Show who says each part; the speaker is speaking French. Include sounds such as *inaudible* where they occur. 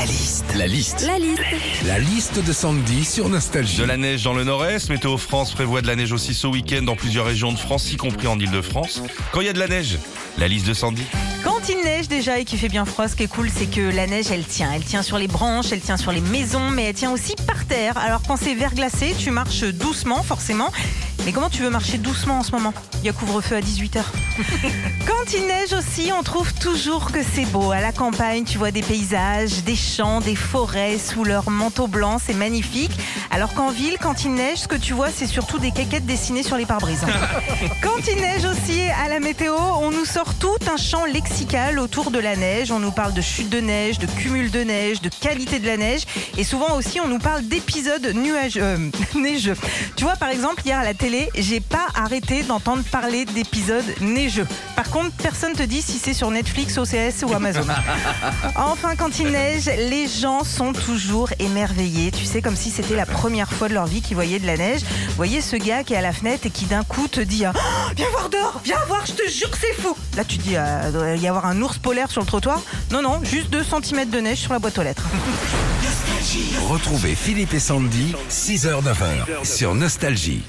Speaker 1: La liste. La liste.
Speaker 2: La liste.
Speaker 1: La liste de Sandy sur Nostalgie.
Speaker 3: De la neige dans le nord-est, Météo France prévoit de la neige aussi ce week-end dans plusieurs régions de France, y compris en Ile-de-France. Quand il y a de la neige, la liste de Sandy.
Speaker 4: Quand il neige déjà et qu'il fait bien froid, ce qui est cool, c'est que la neige, elle tient. Elle tient sur les branches, elle tient sur les maisons, mais elle tient aussi par terre. Alors quand c'est verglacé, tu marches doucement, forcément. Mais comment tu veux marcher doucement en ce moment Il y a couvre-feu à 18h. *laughs* Quand il neige aussi, on trouve toujours que c'est beau. À la campagne, tu vois des paysages, des champs, des forêts sous leur manteau blanc, c'est magnifique. Alors qu'en ville, quand il neige, ce que tu vois, c'est surtout des caquettes dessinées sur les pare-brises. *laughs* Quand il neige aussi, à la météo, on nous sort tout un champ lexical autour de la neige. On nous parle de chute de neige, de cumul de neige, de qualité de la neige. Et souvent aussi, on nous parle d'épisodes nuageux, euh, *laughs* neigeux. Tu vois, par exemple, hier à la télé, j'ai pas arrêté d'entendre parler d'épisodes neigeux. Par contre, personne te dit si c'est sur Netflix, OCS ou Amazon. *laughs* Enfin, quand il neige, les gens sont toujours émerveillés. Tu sais, comme si c'était la première fois de leur vie qu'ils voyaient de la neige. Vous voyez ce gars qui est à la fenêtre et qui d'un coup te dit ah, Viens voir dehors, viens voir, je te jure que c'est fou. Là, tu te dis ah, Il doit y avoir un ours polaire sur le trottoir. Non, non, juste 2 cm de neige sur la boîte aux lettres.
Speaker 1: Retrouvez Philippe et Sandy, 6h-9h sur Nostalgie.